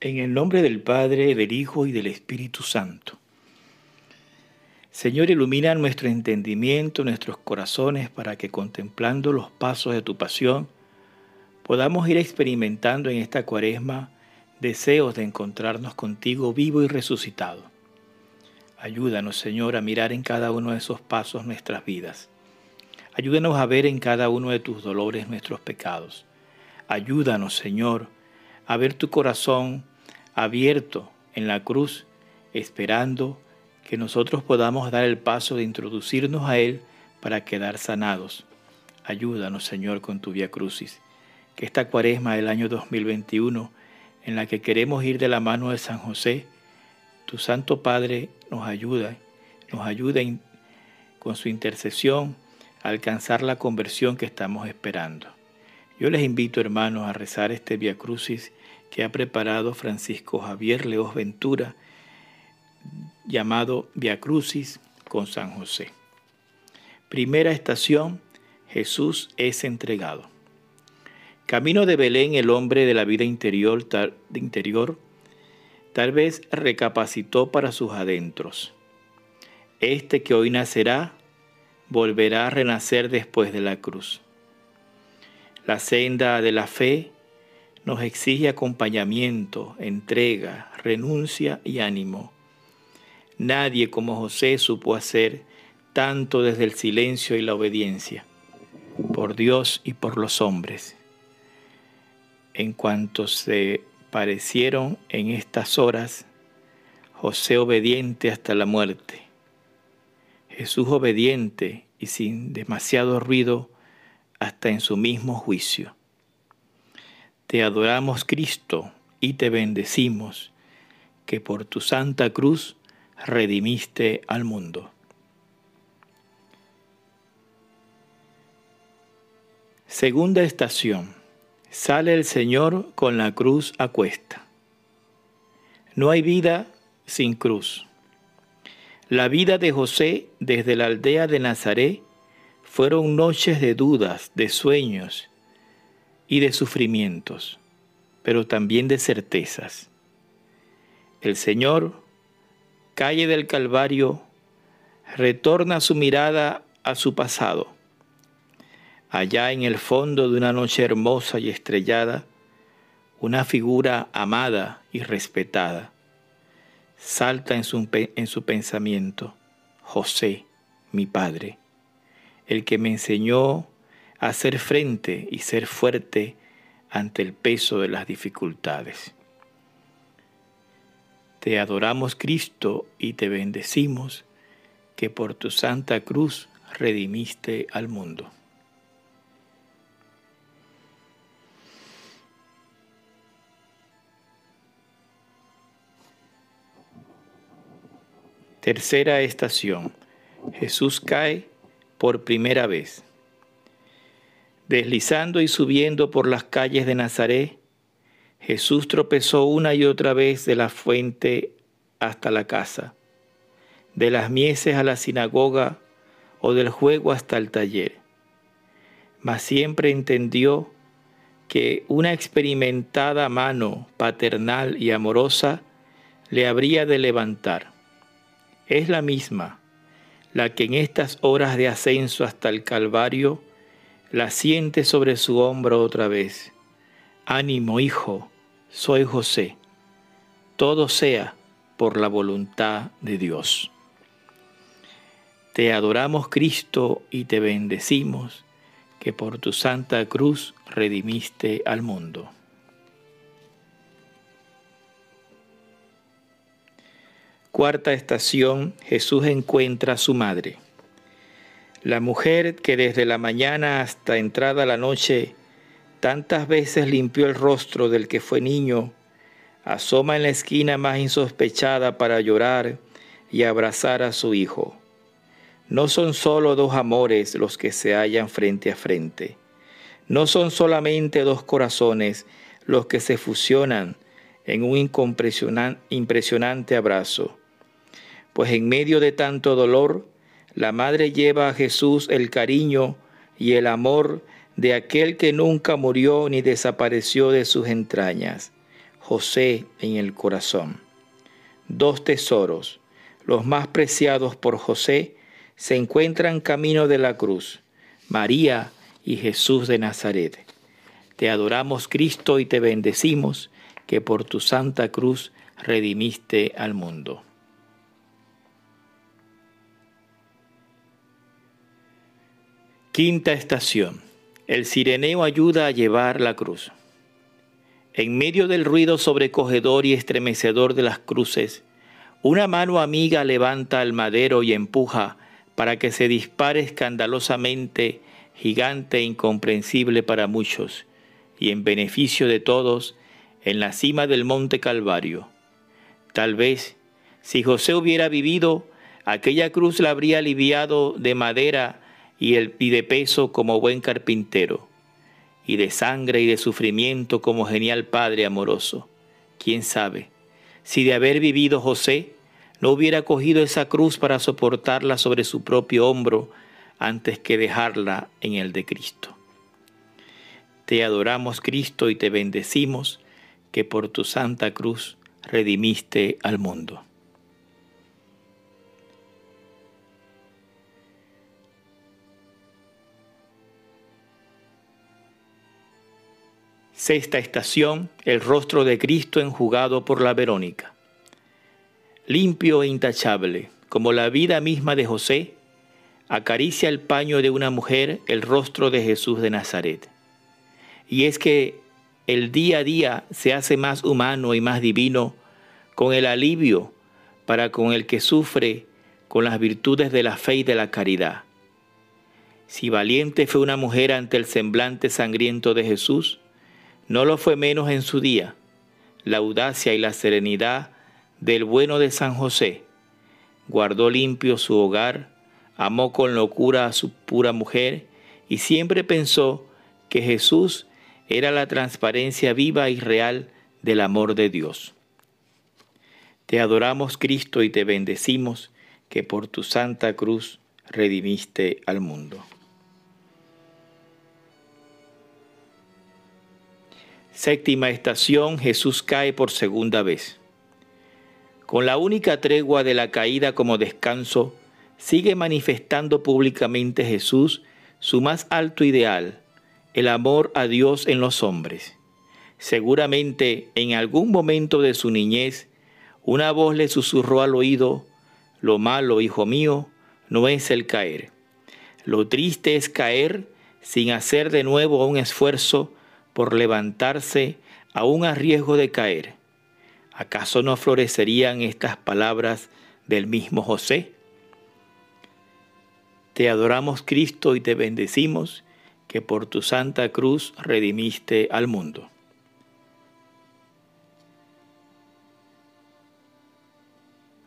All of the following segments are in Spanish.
En el nombre del Padre, del Hijo y del Espíritu Santo. Señor, ilumina nuestro entendimiento, nuestros corazones, para que contemplando los pasos de tu pasión, podamos ir experimentando en esta cuaresma deseos de encontrarnos contigo vivo y resucitado. Ayúdanos, Señor, a mirar en cada uno de esos pasos nuestras vidas. Ayúdanos a ver en cada uno de tus dolores nuestros pecados. Ayúdanos, Señor, a ver tu corazón abierto en la cruz, esperando que nosotros podamos dar el paso de introducirnos a Él para quedar sanados. Ayúdanos, Señor, con tu vía crucis. Que esta cuaresma del año 2021, en la que queremos ir de la mano de San José, tu Santo Padre nos ayuda, nos ayuda con su intercesión a alcanzar la conversión que estamos esperando. Yo les invito, hermanos, a rezar este Via Crucis que ha preparado Francisco Javier Leos Ventura, llamado Via Crucis con San José. Primera estación, Jesús es entregado. Camino de Belén, el hombre de la vida interior, tal, interior, tal vez recapacitó para sus adentros. Este que hoy nacerá, volverá a renacer después de la cruz. La senda de la fe nos exige acompañamiento, entrega, renuncia y ánimo. Nadie como José supo hacer tanto desde el silencio y la obediencia, por Dios y por los hombres. En cuanto se parecieron en estas horas, José obediente hasta la muerte, Jesús obediente y sin demasiado ruido hasta en su mismo juicio. Te adoramos Cristo y te bendecimos, que por tu santa cruz redimiste al mundo. Segunda estación. Sale el Señor con la cruz a cuesta. No hay vida sin cruz. La vida de José desde la aldea de Nazaret fueron noches de dudas, de sueños, y de sufrimientos, pero también de certezas. El Señor, calle del Calvario, retorna su mirada a su pasado. Allá en el fondo de una noche hermosa y estrellada, una figura amada y respetada. Salta en su, en su pensamiento, José, mi Padre, el que me enseñó hacer frente y ser fuerte ante el peso de las dificultades. Te adoramos Cristo y te bendecimos que por tu santa cruz redimiste al mundo. Tercera estación. Jesús cae por primera vez. Deslizando y subiendo por las calles de Nazaret, Jesús tropezó una y otra vez de la fuente hasta la casa, de las mieses a la sinagoga o del juego hasta el taller. Mas siempre entendió que una experimentada mano paternal y amorosa le habría de levantar. Es la misma, la que en estas horas de ascenso hasta el Calvario la siente sobre su hombro otra vez. Ánimo, hijo, soy José. Todo sea por la voluntad de Dios. Te adoramos, Cristo, y te bendecimos, que por tu santa cruz redimiste al mundo. Cuarta estación, Jesús encuentra a su madre. La mujer que desde la mañana hasta entrada la noche tantas veces limpió el rostro del que fue niño, asoma en la esquina más insospechada para llorar y abrazar a su hijo. No son solo dos amores los que se hallan frente a frente. No son solamente dos corazones los que se fusionan en un impresionante abrazo. Pues en medio de tanto dolor, la madre lleva a Jesús el cariño y el amor de aquel que nunca murió ni desapareció de sus entrañas. José en el corazón. Dos tesoros, los más preciados por José, se encuentran camino de la cruz, María y Jesús de Nazaret. Te adoramos Cristo y te bendecimos, que por tu santa cruz redimiste al mundo. Quinta estación. El sireneo ayuda a llevar la cruz. En medio del ruido sobrecogedor y estremecedor de las cruces, una mano amiga levanta al madero y empuja para que se dispare escandalosamente, gigante e incomprensible para muchos, y en beneficio de todos, en la cima del monte Calvario. Tal vez, si José hubiera vivido, aquella cruz la habría aliviado de madera y, de peso como buen carpintero, y de sangre y de sufrimiento como genial Padre amoroso. ¿Quién sabe? Si de haber vivido José, no hubiera cogido esa cruz para soportarla sobre su propio hombro antes que dejarla en el de Cristo. Te adoramos Cristo y te bendecimos que por tu santa cruz redimiste al mundo. Sexta estación, el rostro de Cristo enjugado por la Verónica. Limpio e intachable, como la vida misma de José, acaricia el paño de una mujer el rostro de Jesús de Nazaret. Y es que el día a día se hace más humano y más divino con el alivio para con el que sufre con las virtudes de la fe y de la caridad. Si valiente fue una mujer ante el semblante sangriento de Jesús, no lo fue menos en su día la audacia y la serenidad del bueno de San José. Guardó limpio su hogar, amó con locura a su pura mujer y siempre pensó que Jesús era la transparencia viva y real del amor de Dios. Te adoramos Cristo y te bendecimos que por tu santa cruz redimiste al mundo. Séptima estación, Jesús cae por segunda vez. Con la única tregua de la caída como descanso, sigue manifestando públicamente Jesús su más alto ideal, el amor a Dios en los hombres. Seguramente en algún momento de su niñez, una voz le susurró al oído, lo malo, hijo mío, no es el caer. Lo triste es caer sin hacer de nuevo un esfuerzo por levantarse aún a riesgo de caer. ¿Acaso no florecerían estas palabras del mismo José? Te adoramos Cristo y te bendecimos que por tu santa cruz redimiste al mundo.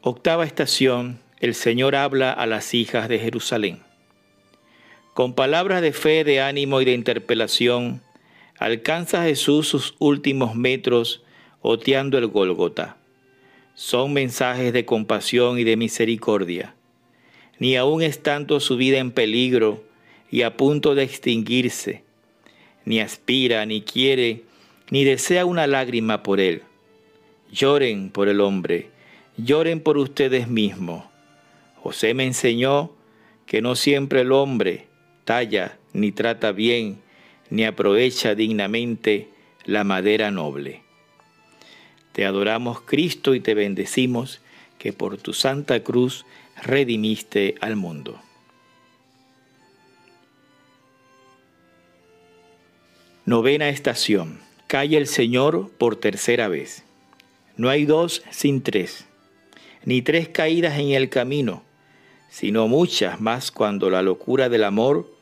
Octava estación, el Señor habla a las hijas de Jerusalén. Con palabras de fe, de ánimo y de interpelación, alcanza Jesús sus últimos metros oteando el Gólgota. Son mensajes de compasión y de misericordia. Ni aun estando su vida en peligro y a punto de extinguirse, ni aspira, ni quiere, ni desea una lágrima por él. Lloren por el hombre, lloren por ustedes mismos. José me enseñó que no siempre el hombre talla ni trata bien ni aprovecha dignamente la madera noble. Te adoramos Cristo y te bendecimos que por tu santa cruz redimiste al mundo. Novena estación. Calle el Señor por tercera vez. No hay dos sin tres, ni tres caídas en el camino, sino muchas más cuando la locura del amor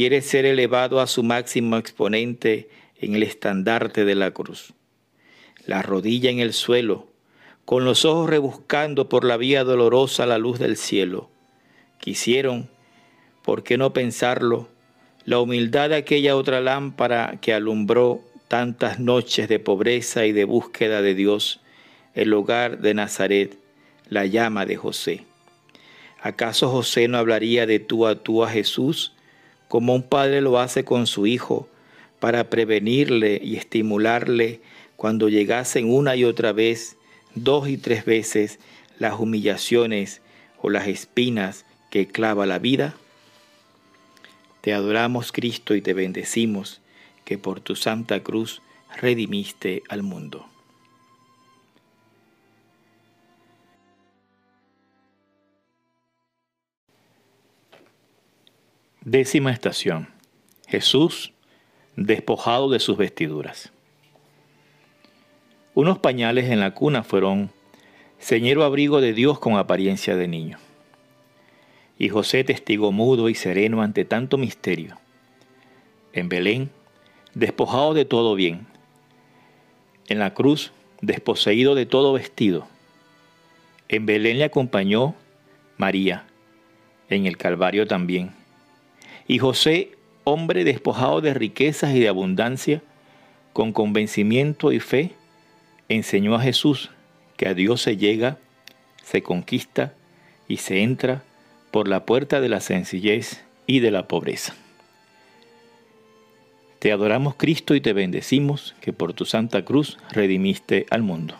quiere ser elevado a su máximo exponente en el estandarte de la cruz. La rodilla en el suelo, con los ojos rebuscando por la vía dolorosa la luz del cielo. Quisieron, ¿por qué no pensarlo? La humildad de aquella otra lámpara que alumbró tantas noches de pobreza y de búsqueda de Dios, el hogar de Nazaret, la llama de José. ¿Acaso José no hablaría de tú a tú a Jesús como un padre lo hace con su hijo, para prevenirle y estimularle cuando llegasen una y otra vez, dos y tres veces, las humillaciones o las espinas que clava la vida? Te adoramos Cristo y te bendecimos que por tu santa cruz redimiste al mundo. Décima estación. Jesús despojado de sus vestiduras. Unos pañales en la cuna fueron señero abrigo de Dios con apariencia de niño. Y José testigo mudo y sereno ante tanto misterio. En Belén, despojado de todo bien. En la cruz, desposeído de todo vestido. En Belén le acompañó María, en el Calvario también y José, hombre despojado de riquezas y de abundancia, con convencimiento y fe, enseñó a Jesús que a Dios se llega, se conquista y se entra por la puerta de la sencillez y de la pobreza. Te adoramos Cristo y te bendecimos que por tu santa cruz redimiste al mundo.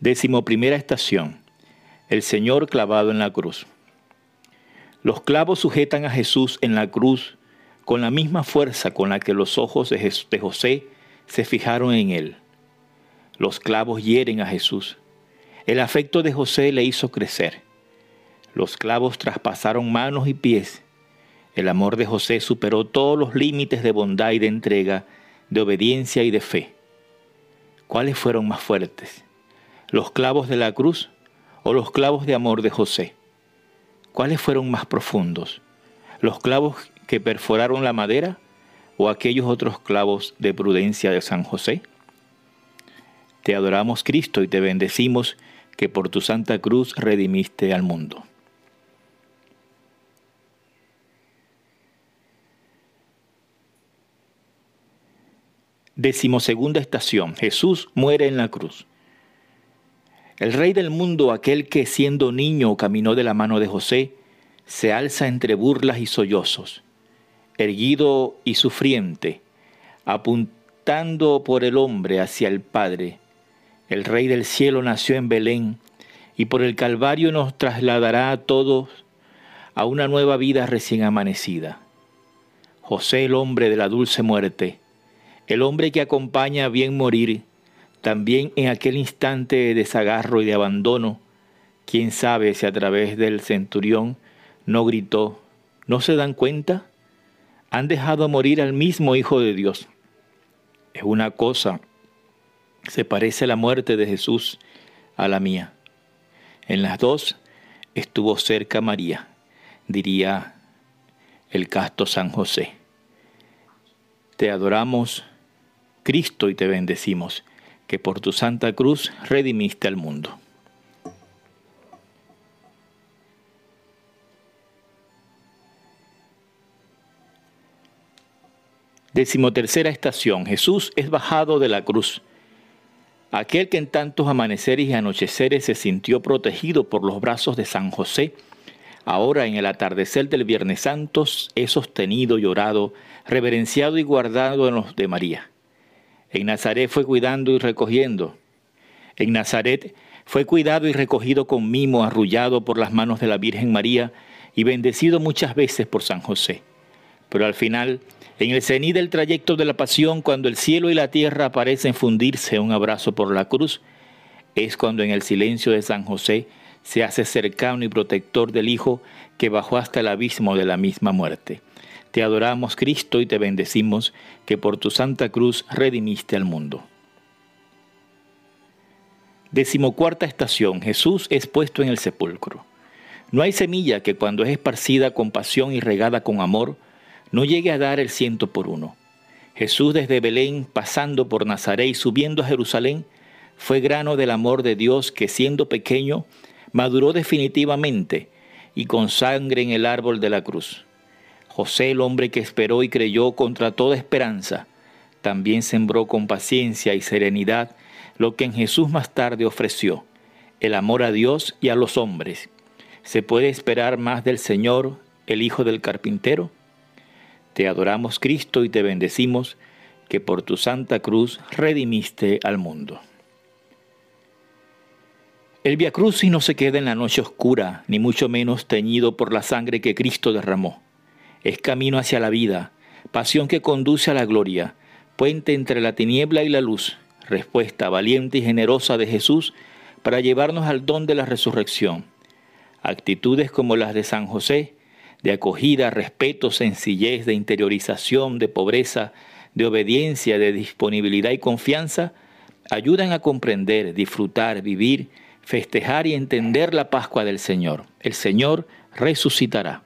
Décimo primera estación. El Señor clavado en la cruz. Los clavos sujetan a Jesús en la cruz con la misma fuerza con la que los ojos de, José se fijaron en él. Los clavos hieren a Jesús. El afecto de José le hizo crecer. Los clavos traspasaron manos y pies. El amor de José superó todos los límites de bondad y de entrega, de obediencia y de fe. ¿Cuáles fueron más fuertes? Los clavos de la cruz o los clavos de amor de José? ¿Cuáles fueron más profundos? ¿Los clavos que perforaron la madera o aquellos otros clavos de prudencia de San José? Te adoramos Cristo y te bendecimos que por tu santa cruz redimiste al mundo. Decimosegunda estación. Jesús muere en la cruz. El rey del mundo, aquel que siendo niño caminó de la mano de José, se alza entre burlas y sollozos, erguido y sufriente, apuntando por el hombre hacia el Padre. El rey del cielo nació en Belén y por el Calvario nos trasladará a todos a una nueva vida recién amanecida. José, el hombre de la dulce muerte, el hombre que acompaña a bien morir, también en aquel instante de desagarro y de abandono, quién sabe si a través del centurión no gritó, ¿no se dan cuenta? Han dejado morir al mismo Hijo de Dios. Es una cosa, se parece la muerte de Jesús a la mía. En las dos estuvo cerca María, diría el casto San José. Te adoramos, Cristo, y te bendecimos que por tu santa cruz redimiste al mundo. Decimotercera estación. Jesús es bajado de la cruz. Aquel que en tantos amaneceres y anocheceres se sintió protegido por los brazos de San José, ahora en el atardecer del Viernes Santo es sostenido, llorado, reverenciado y guardado en los de María. En Nazaret fue cuidando y recogiendo. En Nazaret fue cuidado y recogido con mimo, arrullado por las manos de la Virgen María y bendecido muchas veces por San José. Pero al final, en el cenit del trayecto de la pasión, cuando el cielo y la tierra parecen fundirse un abrazo por la cruz, es cuando en el silencio de San José se hace cercano y protector del Hijo que bajó hasta el abismo de la misma muerte. Te adoramos, Cristo, y te bendecimos que por tu santa cruz redimiste al mundo. Decimocuarta estación. Jesús es puesto en el sepulcro. No hay semilla que cuando es esparcida con pasión y regada con amor, no llegue a dar el ciento por uno. Jesús desde Belén, pasando por Nazaret y subiendo a Jerusalén, fue grano del amor de Dios que siendo pequeño, maduró definitivamente y con sangre en el árbol de la cruz. José, el hombre que esperó y creyó contra toda esperanza, también sembró con paciencia y serenidad lo que en Jesús más tarde ofreció, el amor a Dios y a los hombres. Se puede esperar más del Señor el Hijo del Carpintero? Te adoramos Cristo y te bendecimos que por tu santa cruz redimiste al mundo. El Via Crucis no se queda en la noche oscura, ni mucho menos teñido por la sangre que Cristo derramó. Es camino hacia la vida, pasión que conduce a la gloria, puente entre la tiniebla y la luz, respuesta valiente y generosa de Jesús para llevarnos al don de la resurrección. Actitudes como las de San José, de acogida, respeto, sencillez, de interiorización, de pobreza, de obediencia, de disponibilidad y confianza, ayudan a comprender, disfrutar, vivir, festejar y entender la Pascua del Señor. El Señor resucitará.